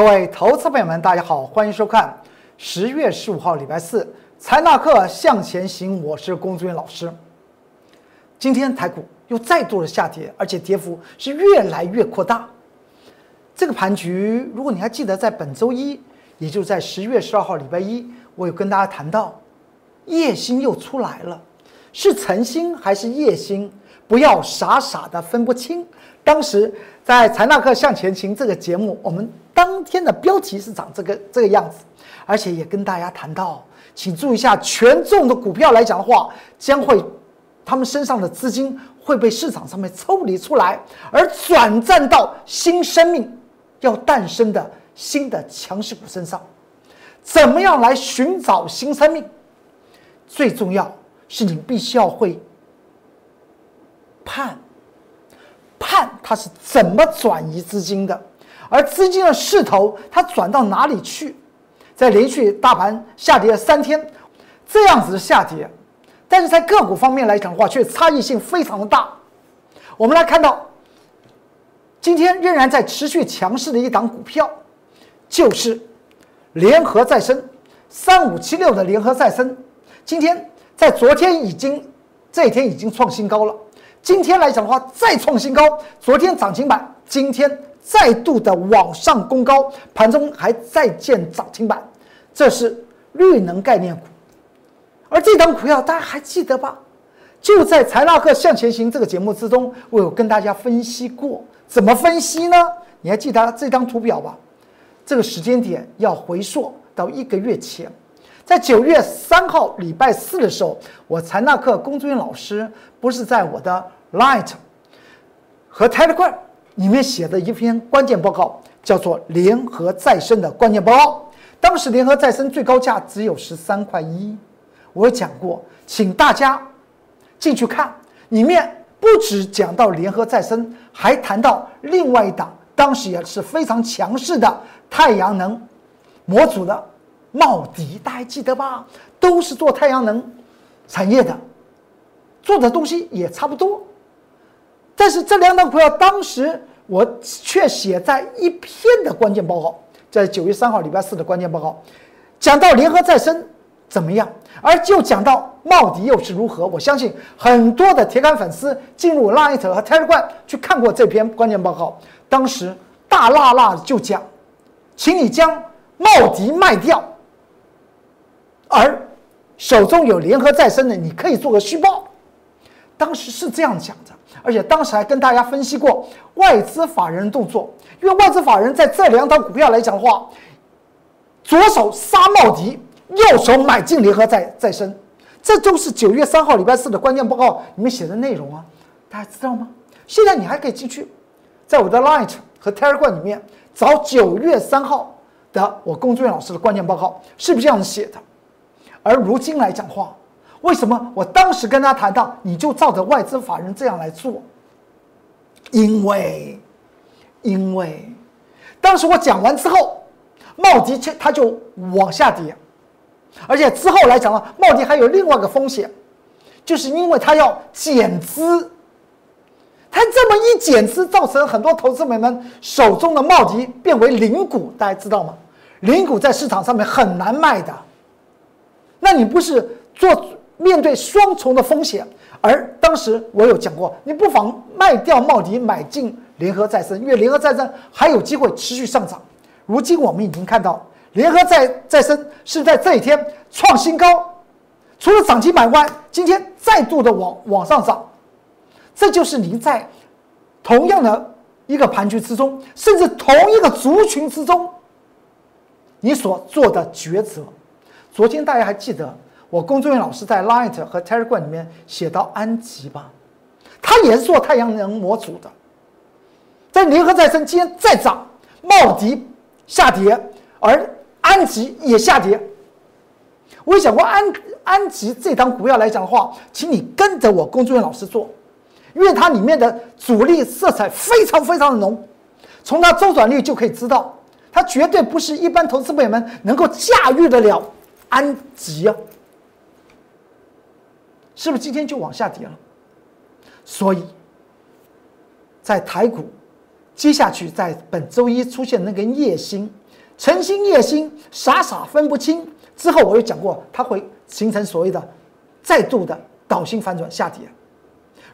各位投资朋友们，大家好，欢迎收看十月十五号礼拜四财纳课向前行，我是龚志远老师。今天台股又再度的下跌，而且跌幅是越来越扩大。这个盘局，如果你还记得，在本周一，也就在十月十二号礼拜一，我有跟大家谈到，夜星又出来了，是晨星还是夜星？不要傻傻的分不清。当时在财纳课向前行这个节目，我们当天的标题是长这个这个样子，而且也跟大家谈到，请注意一下，权重的股票来讲的话，将会他们身上的资金会被市场上面抽离出来，而转战到新生命要诞生的新的强势股身上。怎么样来寻找新生命？最重要是你必须要会判。判它是怎么转移资金的，而资金的势头它转到哪里去？在连续大盘下跌了三天，这样子的下跌，但是在个股方面来讲的话，却差异性非常的大。我们来看到，今天仍然在持续强势的一档股票，就是联合再生三五七六的联合再生，今天在昨天已经这一天已经创新高了。今天来讲的话，再创新高。昨天涨停板，今天再度的往上攻高，盘中还再见涨停板。这是绿能概念股，而这档股票大家还记得吧？就在财纳克向前行这个节目之中，我有跟大家分析过。怎么分析呢？你还记得这张图表吧？这个时间点要回溯到一个月前。在九月三号礼拜四的时候，我财纳克龚俊老师不是在我的 Light 和 Telegram 里面写的一篇关键报告，叫做联合再生的关键报告。当时联合再生最高价只有十三块一，我讲过，请大家进去看，里面不止讲到联合再生，还谈到另外一档，当时也是非常强势的太阳能模组的。茂迪，大家记得吧？都是做太阳能产业的，做的东西也差不多。但是这两档股票当时我却写在一篇的关键报告，在九月三号礼拜四的关键报告，讲到联合再生怎么样，而就讲到茂迪又是如何。我相信很多的铁杆粉丝进入 Light 和 Telegram 去看过这篇关键报告，当时大辣辣就讲，请你将茂迪卖掉。而手中有联合再生的，你可以做个虚报。当时是这样讲的，而且当时还跟大家分析过外资法人动作，因为外资法人在这两档股票来讲的话，左手杀茂迪，右手买进联合再再生，这都是九月三号礼拜四的关键报告里面写的内容啊，大家知道吗？现在你还可以进去，在我的 Light 和 Telegram 里面找九月三号的我龚俊老师的关键报告，是不是这样写的？而如今来讲话，为什么我当时跟他谈到，你就照着外资法人这样来做？因为，因为当时我讲完之后，茂迪却它就往下跌，而且之后来讲呢，茂迪还有另外一个风险，就是因为它要减资，它这么一减资，造成很多投资者们手中的茂迪变为零股，大家知道吗？零股在市场上面很难卖的。那你不是做面对双重的风险？而当时我有讲过，你不妨卖掉茂迪，买进联合再生，因为联合再生还有机会持续上涨。如今我们已经看到，联合再再生是在这一天创新高，除了涨停板外，今天再度的往往上涨。这就是您在同样的一个盘局之中，甚至同一个族群之中，你所做的抉择。昨天大家还记得我龚忠元老师在 Light 和 Telegram 里面写到安吉吧？他也是做太阳能模组的，在联合再生今天再涨，茂迪下跌，而安吉也下跌。我讲过安安吉这档股票来讲的话，请你跟着我龚忠元老师做，因为它里面的主力色彩非常非常的浓，从它周转率就可以知道，它绝对不是一般投资朋友们能够驾驭得了。安吉啊，是不是今天就往下跌了？所以，在台股接下去在本周一出现那根夜星，晨星夜星，傻傻分不清。之后我又讲过，它会形成所谓的再度的倒星反转下跌。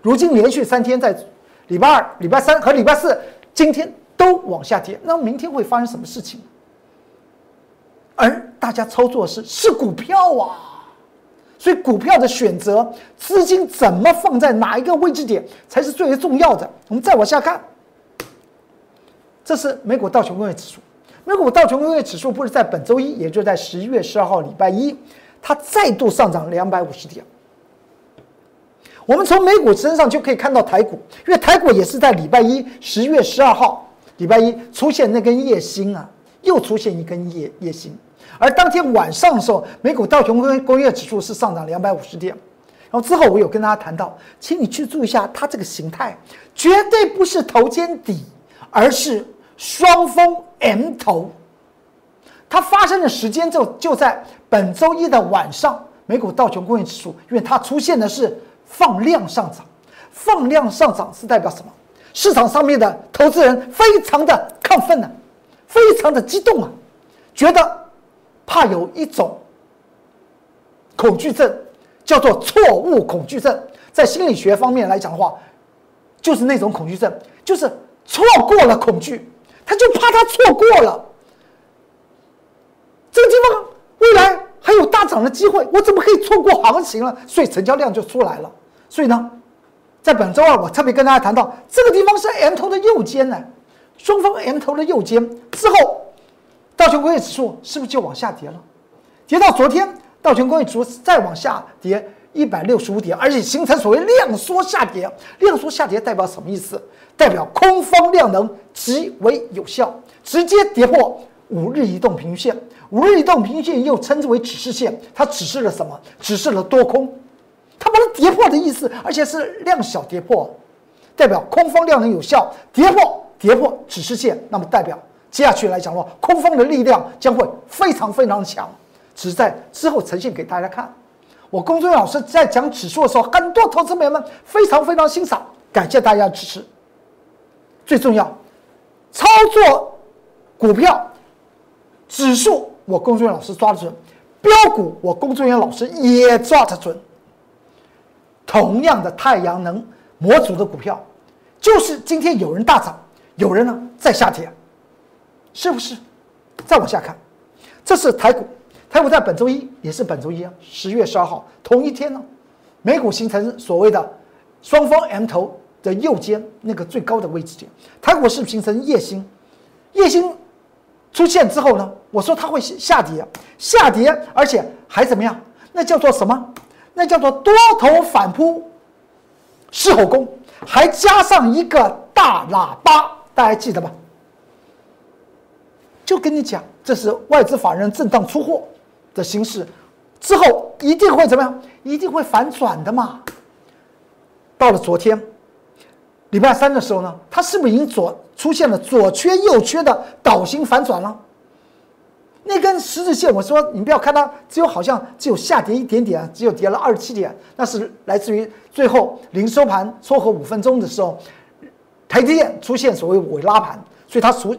如今连续三天在礼拜二、礼拜三和礼拜四，今天都往下跌，那明天会发生什么事情？而大家操作是是股票啊，所以股票的选择，资金怎么放在哪一个位置点才是最为重要的。我们再往下看，这是美股道琼工业指数。美股道琼工业指数不是在本周一，也就在十一月十二号礼拜一，它再度上涨两百五十点。我们从美股身上就可以看到台股，因为台股也是在礼拜一十月十二号礼拜一出现那根夜星啊，又出现一根夜夜星。而当天晚上的时候，美股道琼工工业指数是上涨两百五十点。然后之后我有跟大家谈到，请你去注意一下它这个形态，绝对不是头肩底，而是。双峰 M 头，它发生的时间就就在本周一的晚上。美股道琼工业指数，因为它出现的是放量上涨，放量上涨是代表什么？市场上面的投资人非常的亢奋呢，非常的激动啊，觉得怕有一种恐惧症，叫做错误恐惧症。在心理学方面来讲的话，就是那种恐惧症，就是错过了恐惧。他就怕他错过了这个地方，未来还有大涨的机会，我怎么可以错过行情了？所以成交量就出来了。所以呢，在本周二，我特别跟大家谈到，这个地方是 M 头的右肩呢，双方 M 头的右肩之后，道琼工业指数是不是就往下跌了？跌到昨天，道琼工业指数再往下跌一百六十五点，而且形成所谓量缩下跌。量缩下跌代表什么意思？代表空方量能极为有效，直接跌破五日移动平均线。五日移动平均线又称之为指示线，它指示了什么？指示了多空，它把它跌破的意思，而且是量小跌破，代表空方量能有效，跌破跌破指示线，那么代表接下去来讲的话，空方的力量将会非常非常强，只是在之后呈现给大家看。我公孙老师在讲指数的时候，很多投资朋友们非常非常欣赏，感谢大家支持。最重要，操作股票指数，我工作人员老师抓得准；标股，我工作人员老师也抓得准。同样的太阳能模组的股票，就是今天有人大涨，有人呢在下跌，是不是？再往下看，这是台股，台股在本周一也是本周一啊，十月十二号同一天呢，美股形成所谓的双方 M 头。的右肩那个最高的位置点，台股是形成夜星，夜星出现之后呢，我说它会下跌，下跌，而且还怎么样？那叫做什么？那叫做多头反扑，狮吼功，还加上一个大喇叭，大家记得吧？就跟你讲，这是外资法人震荡出货的形式，之后一定会怎么样？一定会反转的嘛。到了昨天。礼拜三的时候呢，它是不是已经左出现了左缺右缺的倒形反转了？那根十字线，我说你不要看它，只有好像只有下跌一点点，只有跌了二十七点，那是来自于最后临收盘撮合五分钟的时候，台积电出现所谓尾拉盘，所以它出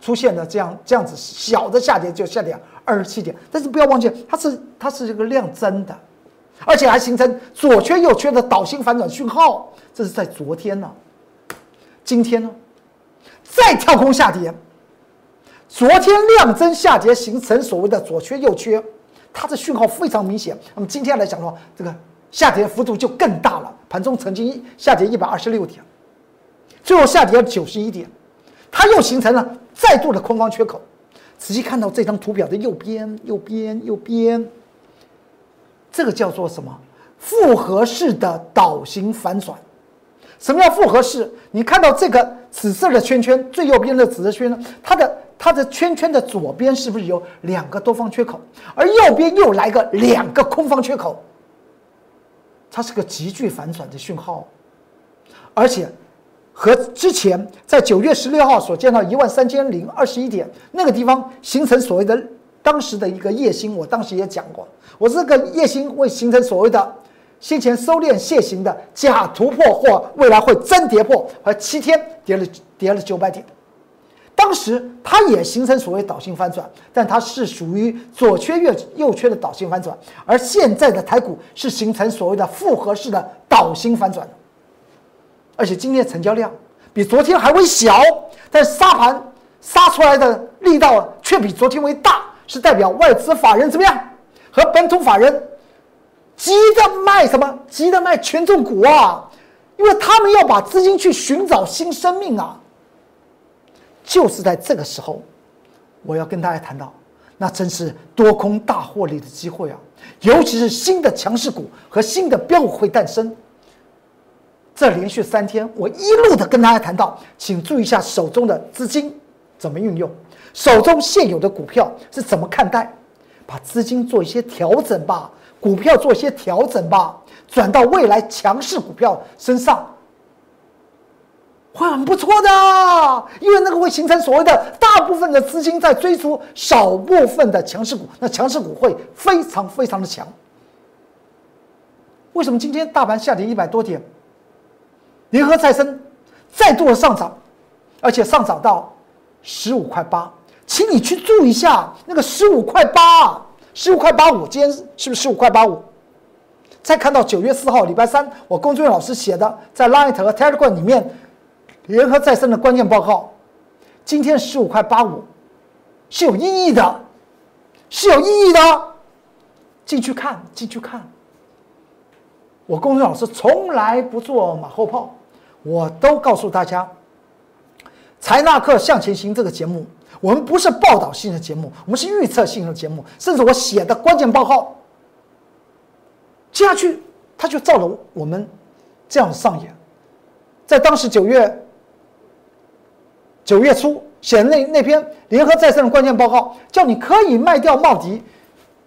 出现了这样这样子小的下跌，就下跌二十七点。但是不要忘记，它是它是这个量增的。而且还形成左缺右缺的倒星反转讯号，这是在昨天呢。今天呢，再跳空下跌。昨天量增下跌形成所谓的左缺右缺，它的讯号非常明显。那么今天来讲的话，这个下跌幅度就更大了。盘中曾经下跌一百二十六点，最后下跌九十一点，它又形成了再度的空方缺口。仔细看到这张图表的右边，右边，右边。这个叫做什么？复合式的倒形反转。什么叫复合式？你看到这个紫色的圈圈，最右边的紫色圈呢？它的它的圈圈的左边是不是有两个多方缺口？而右边又来个两个空方缺口。它是个急剧反转的讯号，而且和之前在九月十六号所见到一万三千零二十一点那个地方形成所谓的。当时的一个夜星，我当时也讲过，我这个夜星会形成所谓的先前收敛楔形的假突破，或未来会真跌破，而七天跌了跌了九百点。当时它也形成所谓导性反转，但它是属于左缺右右缺的导性反转，而现在的台股是形成所谓的复合式的导性反转，而且今天成交量比昨天还会小，但杀盘杀出来的力道却比昨天为大，是代表外资法人怎么样和本土法人急着卖什么？急着卖权重股啊！因为他们要把资金去寻找新生命啊。就是在这个时候，我要跟大家谈到，那真是多空大获利的机会啊！尤其是新的强势股和新的标股会诞生。这连续三天，我一路的跟大家谈到，请注意一下手中的资金怎么运用，手中现有的股票是怎么看待，把资金做一些调整吧，股票做一些调整吧，转到未来强势股票身上。会很不错的，因为那个会形成所谓的大部分的资金在追逐少部分的强势股，那强势股会非常非常的强。为什么今天大盘下跌一百多点？联合再生再度的上涨，而且上涨到十五块八，请你去注意一下那个十五块八，十五块八五，今天是不是十五块八五？再看到九月四号礼拜三，我龚俊老师写的在 Line 和 Telegram 里面。联合再生的关键报告，今天十五块八五，是有意义的，是有意义的。进去看，进去看。我公孙老师从来不做马后炮，我都告诉大家，《财纳克向前行》这个节目，我们不是报道性的节目，我们是预测性的节目。甚至我写的关键报告，接下去他就照了我们这样上演，在当时九月。九月初写的那那篇联合再生的关键报告，叫你可以卖掉茂迪，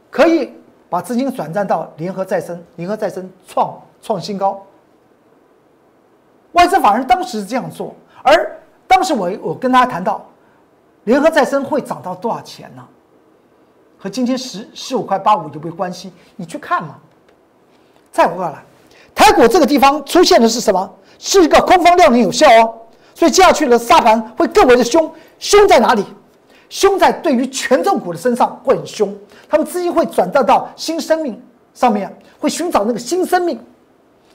可以把资金转战到联合再生，联合再生创创新高。外资法人当时是这样做，而当时我我跟大家谈到，联合再生会涨到多少钱呢？和今天十十五块八五有没有关系？你去看嘛。再过来，台股这个地方出现的是什么？是一个空方量能有效哦。所以接下去的沙盘会更为的凶，凶在哪里？凶在对于权重股的身上会很凶，他们资金会转到到新生命上面，会寻找那个新生命，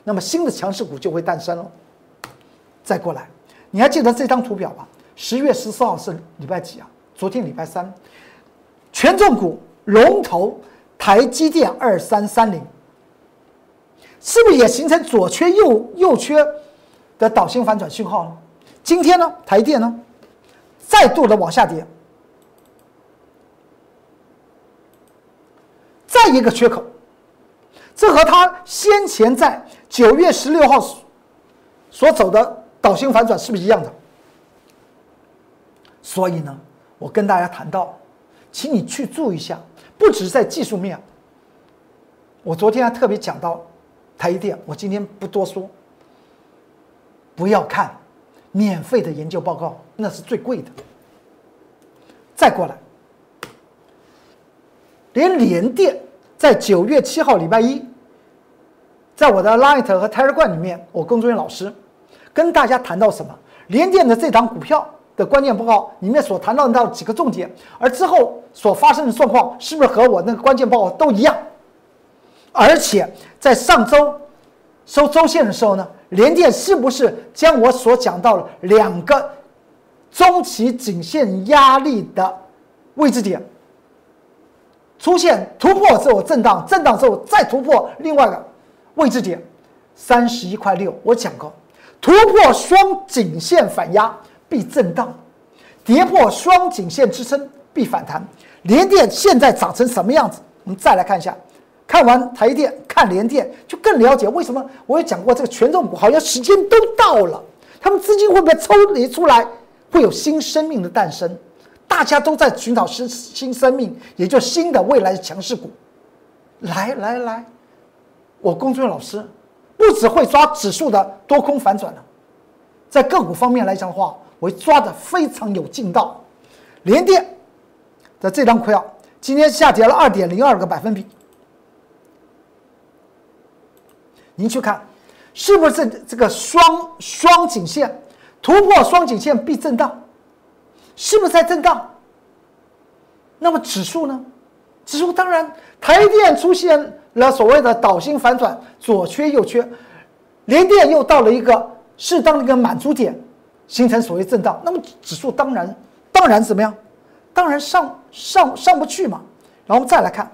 那么新的强势股就会诞生了。再过来，你还记得这张图表吧？十月十四号是礼拜几啊？昨天礼拜三，权重股龙头台积电二三三零，是不是也形成左缺右右缺的导线反转信号了？今天呢，台电呢，再度的往下跌，再一个缺口，这和它先前在九月十六号所走的导星反转是不是一样的？所以呢，我跟大家谈到，请你去注意一下，不只是在技术面，我昨天还特别讲到台积电，我今天不多说，不要看。免费的研究报告那是最贵的。再过来，连联电在九月七号礼拜一，在我的 Light 和 t e r e g r a m 里面，我工作人员老师跟大家谈到什么？联电的这档股票的关键报告里面所谈到到几个重点，而之后所发生的状况是不是和我那个关键报告都一样？而且在上周收周线的时候呢？联电是不是将我所讲到的两个中期颈线压力的位置点出现突破之后震荡，震荡之后再突破另外一个位置点三十一块六？我讲过，突破双颈线反压必震荡，跌破双颈线支撑必反弹。联电现在长成什么样子？我们再来看一下。看完台电，看联电，就更了解为什么我也讲过这个权重股好像时间都到了，他们资金会不会抽离出来，会有新生命的诞生？大家都在寻找新新生命，也就新的未来的强势股。来来来，我龚俊老师不只会抓指数的多空反转了，在个股方面来讲的话，我抓的非常有劲道。联电的这张股票今天下跌了二点零二个百分比。您去看，是不是这个双双颈线突破双颈线必震荡？是不是在震荡？那么指数呢？指数当然，台电出现那所谓的倒星反转，左缺右缺，连电又到了一个适当的一个满足点，形成所谓震荡。那么指数当然当然怎么样？当然上上上不去嘛。然后我们再来看，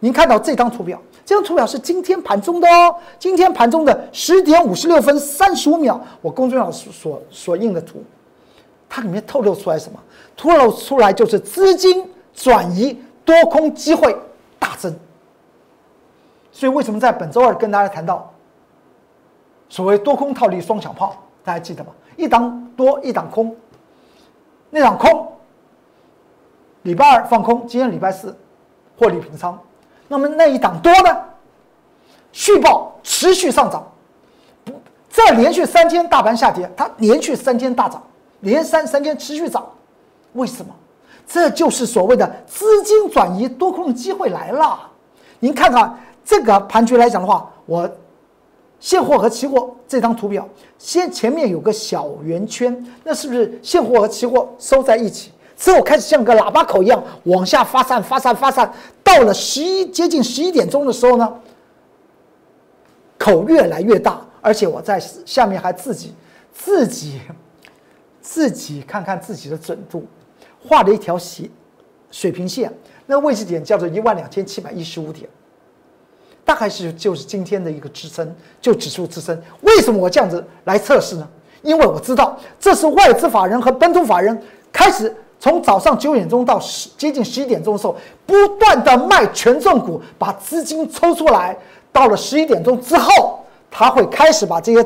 您看到这张图表，这张图表是今天盘中的哦，今天盘中的十点五十六分三十五秒，我公众号所所印的图，它里面透露出来什么？透露出来就是资金转移。多空机会大增，所以为什么在本周二跟大家谈到所谓多空套利双响炮？大家记得吗？一档多，一档空。那档空，礼拜二放空，今天礼拜四获利平仓。那么那一档多呢？续报持续上涨，不再连续三天大盘下跌，它连续三天大涨，连三三天持续涨，为什么？这就是所谓的资金转移多空的机会来了。您看看这个盘局来讲的话，我现货和期货这张图表，先前面有个小圆圈，那是不是现货和期货收在一起？之后开始像个喇叭口一样往下发散、发散、发散，到了十一接近十一点钟的时候呢，口越来越大，而且我在下面还自己自己自己看看自己的准度。画了一条斜水平线，那位置点叫做一万两千七百一十五点，大概是就是今天的一个支撑，就指数支撑。为什么我这样子来测试呢？因为我知道这是外资法人和本土法人开始从早上九点钟到十接近十一点钟的时候，不断的卖权重股，把资金抽出来。到了十一点钟之后，他会开始把这些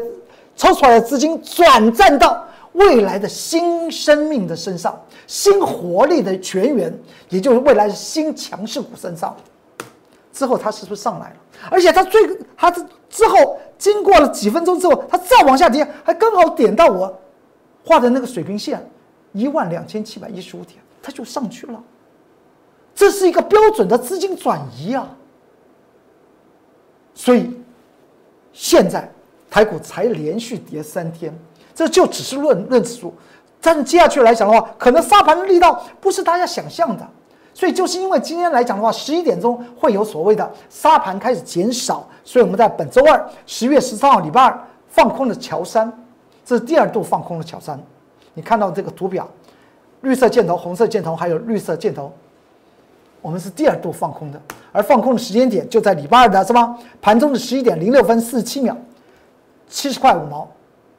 抽出来的资金转战到。未来的新生命的身上，新活力的泉源，也就是未来的新强势股身上，之后它是不是上来了？而且它最它之后经过了几分钟之后，它再往下跌，还刚好点到我画的那个水平线一万两千七百一十五点，它就上去了。这是一个标准的资金转移啊！所以现在台股才连续跌三天。这就只是论论指数，但是接下去来讲的话，可能杀盘的力道不是大家想象的，所以就是因为今天来讲的话，十一点钟会有所谓的杀盘开始减少，所以我们在本周二十月十三号礼拜二放空了乔山，这是第二度放空了乔山。你看到这个图表，绿色箭头、红色箭头还有绿色箭头，我们是第二度放空的，而放空的时间点就在礼拜二的是吧？盘中的十一点零六分四十七秒，七十块五毛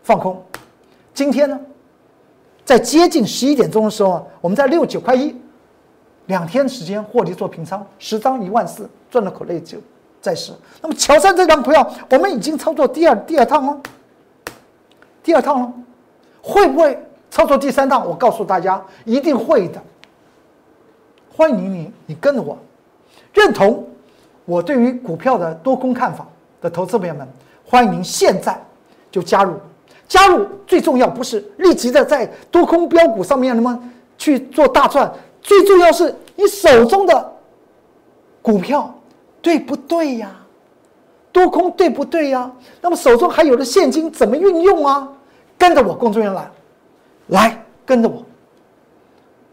放空。今天呢，在接近十一点钟的时候，我们在六九块一，两天时间获利做平仓，十张一万四，赚了口内就在时。那么乔山这张股票，我们已经操作第二第二趟了，第二趟了，会不会操作第三趟？我告诉大家，一定会的。欢迎你，你跟着我，认同我对于股票的多空看法的投资朋友们，欢迎您现在就加入。加入最重要不是立即的在多空标股上面那么去做大赚，最重要是你手中的股票对不对呀？多空对不对呀？那么手中还有的现金怎么运用啊？跟着我工作人员来，来跟着我，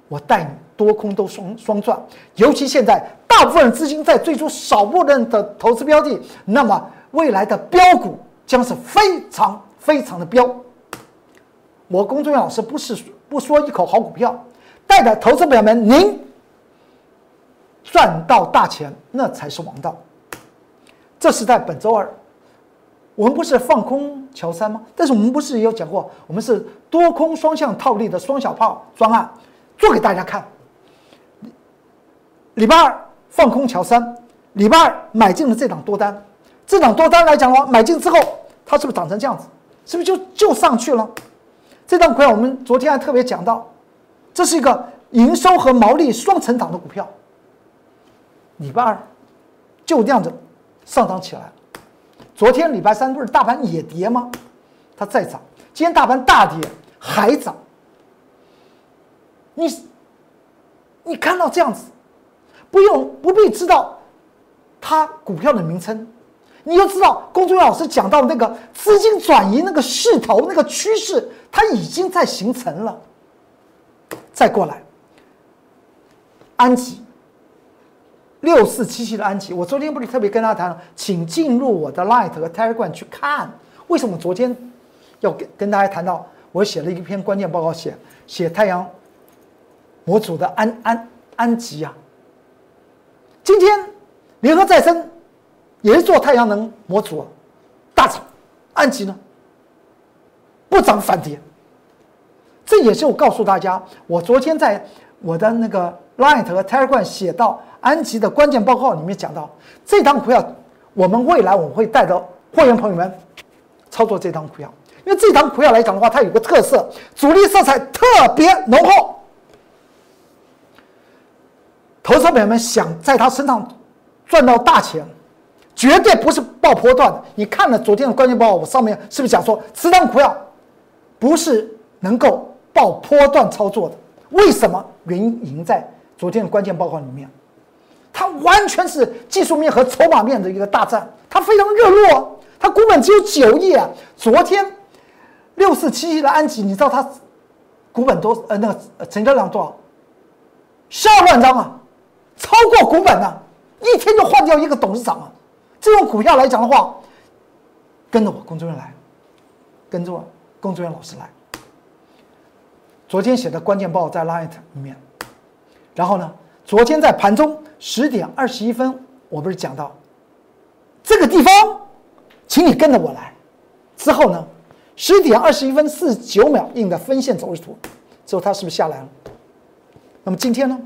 我带你多空都双双赚。尤其现在大部分资金在追逐少部分的投资标的，那么未来的标股将是非常。非常的标，我公众老师不是不说一口好股票，带着投资朋友们，您赚到大钱那才是王道。这是在本周二，我们不是放空乔三吗？但是我们不是也有讲过，我们是多空双向套利的双小炮专案，做给大家看。礼拜二放空乔三，礼拜二买进了这档多单，这档多单来讲的话，买进之后它是不是涨成这样子？是不是就就上去了？这张股票我们昨天还特别讲到，这是一个营收和毛利双成长的股票。礼拜二就这样子上涨起来。昨天礼拜三不是大盘也跌吗？它再涨，今天大盘大跌还涨。你你看到这样子，不用不必知道它股票的名称。你就知道，公众老师讲到那个资金转移那个势头、那个趋势，它已经在形成了。再过来，安吉六四七七的安吉，我昨天不是特别跟他谈了，请进入我的 Light 和 Telegram 去看。为什么昨天要跟跟大家谈到？我写了一篇关键报告，写写太阳模组的安安安吉啊。今天联合再生也是做太阳能模组大厂，安吉呢不涨反跌。这也是我告诉大家，我昨天在我的那个 Light 和 Telegram 写到安吉的关键报告里面讲到，这张股票我们未来我会带着会员朋友们操作这张股票。因为这张股票来讲的话，它有个特色，主力色彩特别浓厚。投资朋友们想在它身上赚到大钱，绝对不是爆波段。你看了昨天的关键报告，我上面是不是讲说，这张股票不是能够爆波段操作的？为什么？原因已经在昨天的关键报告里面，它完全是技术面和筹码面的一个大战，它非常热络，它股本只有九亿啊，昨天。六四七亿的安吉，你知道它股本多呃那个成交量多少？十二万张啊，超过股本呢，一天就换掉一个董事长啊！这种股票来讲的话，跟着我工作人员来，跟着我工作人员老师来。昨天写的关键报在 Light 里面，然后呢，昨天在盘中十点二十一分，我不是讲到这个地方，请你跟着我来。之后呢？十点二十一分四十九秒印的分线走势图，之后它是不是下来了？那么今天呢？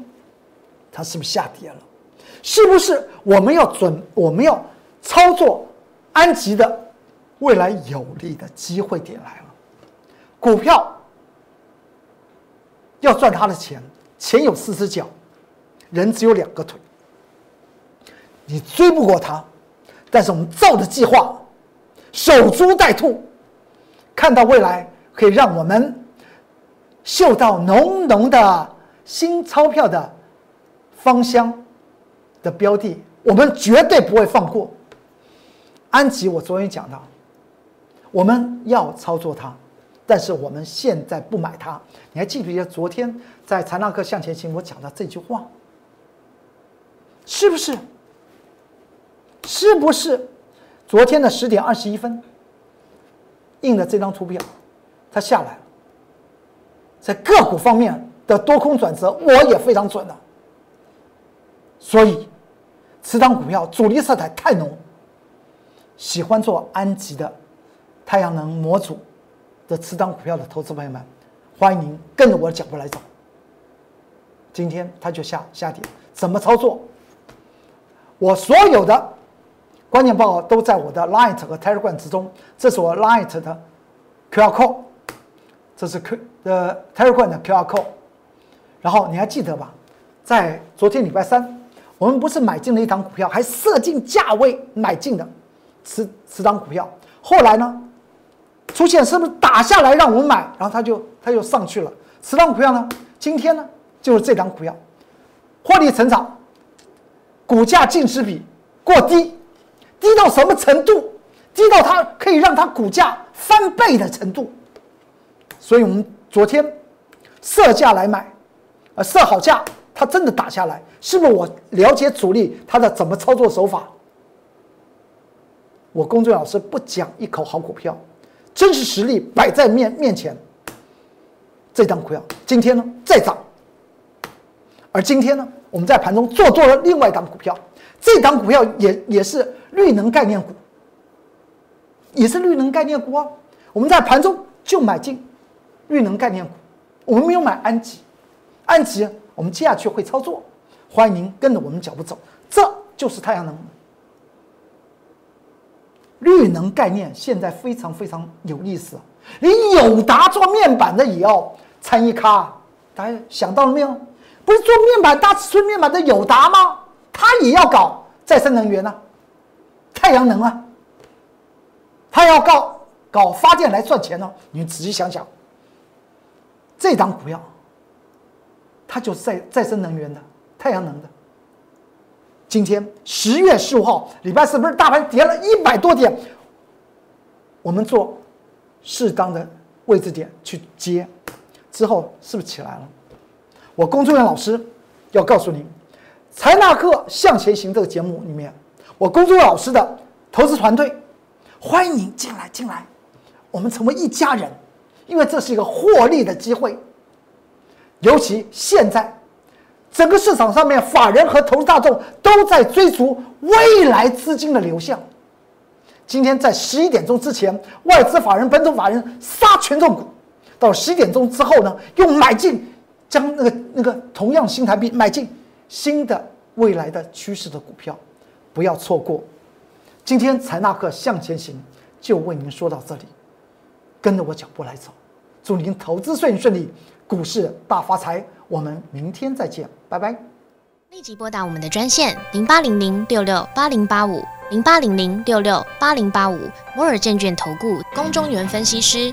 它是不是下跌了？是不是我们要准我们要操作安吉的未来有利的机会点来了？股票要赚他的钱，钱有四只脚，人只有两个腿，你追不过他，但是我们造的计划守株待兔。看到未来可以让我们嗅到浓浓的新钞票的芳香的标的，我们绝对不会放过。安吉，我昨天讲到，我们要操作它，但是我们现在不买它。你还记不记得昨天在财纳克向前行我讲的这句话？是不是？是不是？昨天的十点二十一分。印的这张图表，它下来了，在个股方面的多空转折，我也非常准的。所以，此张股票主力色彩太浓，喜欢做安吉的太阳能模组的此张股票的投资朋友们，欢迎您跟着我的脚步来走。今天它就下下跌，怎么操作？我所有的。关键报告都在我的 Light 和 Telegram 之中，这是我 Light 的 QR code，这是 Q 的 Telegram 的 QR code。然后你还记得吧？在昨天礼拜三，我们不是买进了一档股票，还设定价位买进的，此此档股票。后来呢，出现是不是打下来让我们买，然后它就它就上去了。此档股票呢，今天呢就是这档股票，获利成长，股价净值比过低。低到什么程度？低到它可以让它股价翻倍的程度。所以我们昨天设价来买，呃，设好价，它真的打下来，是不是？我了解主力它的怎么操作手法。我公作老师不讲一口好股票，真实实力摆在面面前。这张股票今天呢再涨，而今天呢我们在盘中做多了另外一档股票。这档股票也也是绿能概念股，也是绿能概念股啊。我们在盘中就买进绿能概念股，我们没有买安吉，安吉我们接下去会操作，欢迎您跟着我们脚步走，这就是太阳能。绿能概念现在非常非常有意思，连友达做面板的也要参与咖，大家想到了没有？不是做面板大尺寸面板的友达吗？他也要搞再生能源呢，太阳能啊，他要搞搞发电来赚钱呢。你仔细想想，这张股票，它就是再再生能源的太阳能的。今天十月十五号，礼拜四不是大盘跌了一百多点，我们做适当的位置点去接，之后是不是起来了？我工作人员老师要告诉您，财纳克向前行这个节目里面，我工作人员老师的投资团队欢迎您进来进来，我们成为一家人，因为这是一个获利的机会。尤其现在，整个市场上面，法人和投资大众都在追逐未来资金的流向。今天在十一点钟之前，外资法人、本土法人杀权重股，到十一点钟之后呢，又买进，将那个那个同样新台币买进新的未来的趋势的股票，不要错过。今天财纳克向前行就为您说到这里，跟着我脚步来走，祝您投资顺顺利，股市大发财。我们明天再见，拜拜。立即拨打我们的专线零八零零六六八零八五。零八零零六六八零八五摩尔证券投顾公中原分析师，